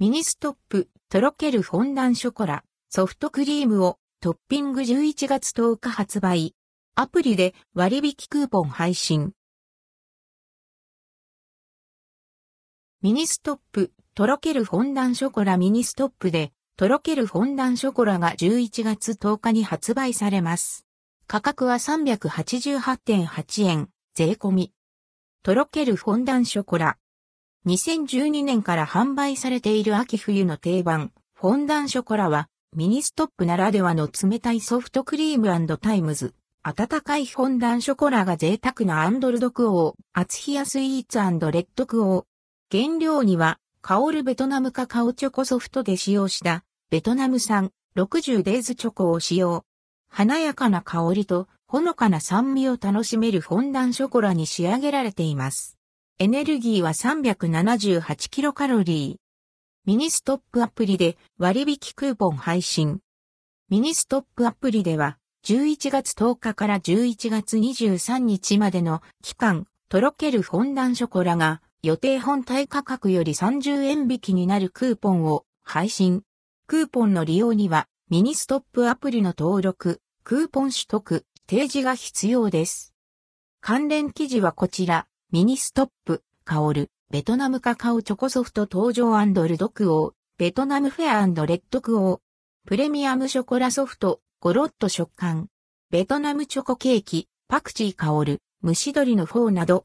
ミニストップ、とろけるフォンダンショコラ、ソフトクリームをトッピング11月10日発売。アプリで割引クーポン配信。ミニストップ、とろけるフォンダンショコラミニストップで、とろけるフォンダンショコラが11月10日に発売されます。価格は388.8円、税込み。とろけるフォンダンショコラ。2012年から販売されている秋冬の定番、フォンダンショコラは、ミニストップならではの冷たいソフトクリーム times。温かいフォンダンショコラが贅沢なアンドルドクオー、厚冷やスイーツレッドクオー。原料には、香るベトナムカカオチョコソフトで使用した、ベトナム産60デイズチョコを使用。華やかな香りと、ほのかな酸味を楽しめるフォンダンショコラに仕上げられています。エネルギーは378キロカロリー。ミニストップアプリで割引クーポン配信。ミニストップアプリでは11月10日から11月23日までの期間、とろけるフォンダンショコラが予定本体価格より30円引きになるクーポンを配信。クーポンの利用にはミニストップアプリの登録、クーポン取得、提示が必要です。関連記事はこちら。ミニストップ、香る、ベトナムカカオチョコソフト登場ルドクオー、ベトナムフェアレッドクオー、プレミアムショコラソフト、ゴロッと食感、ベトナムチョコケーキ、パクチー香る、蒸し鶏のフォーなど、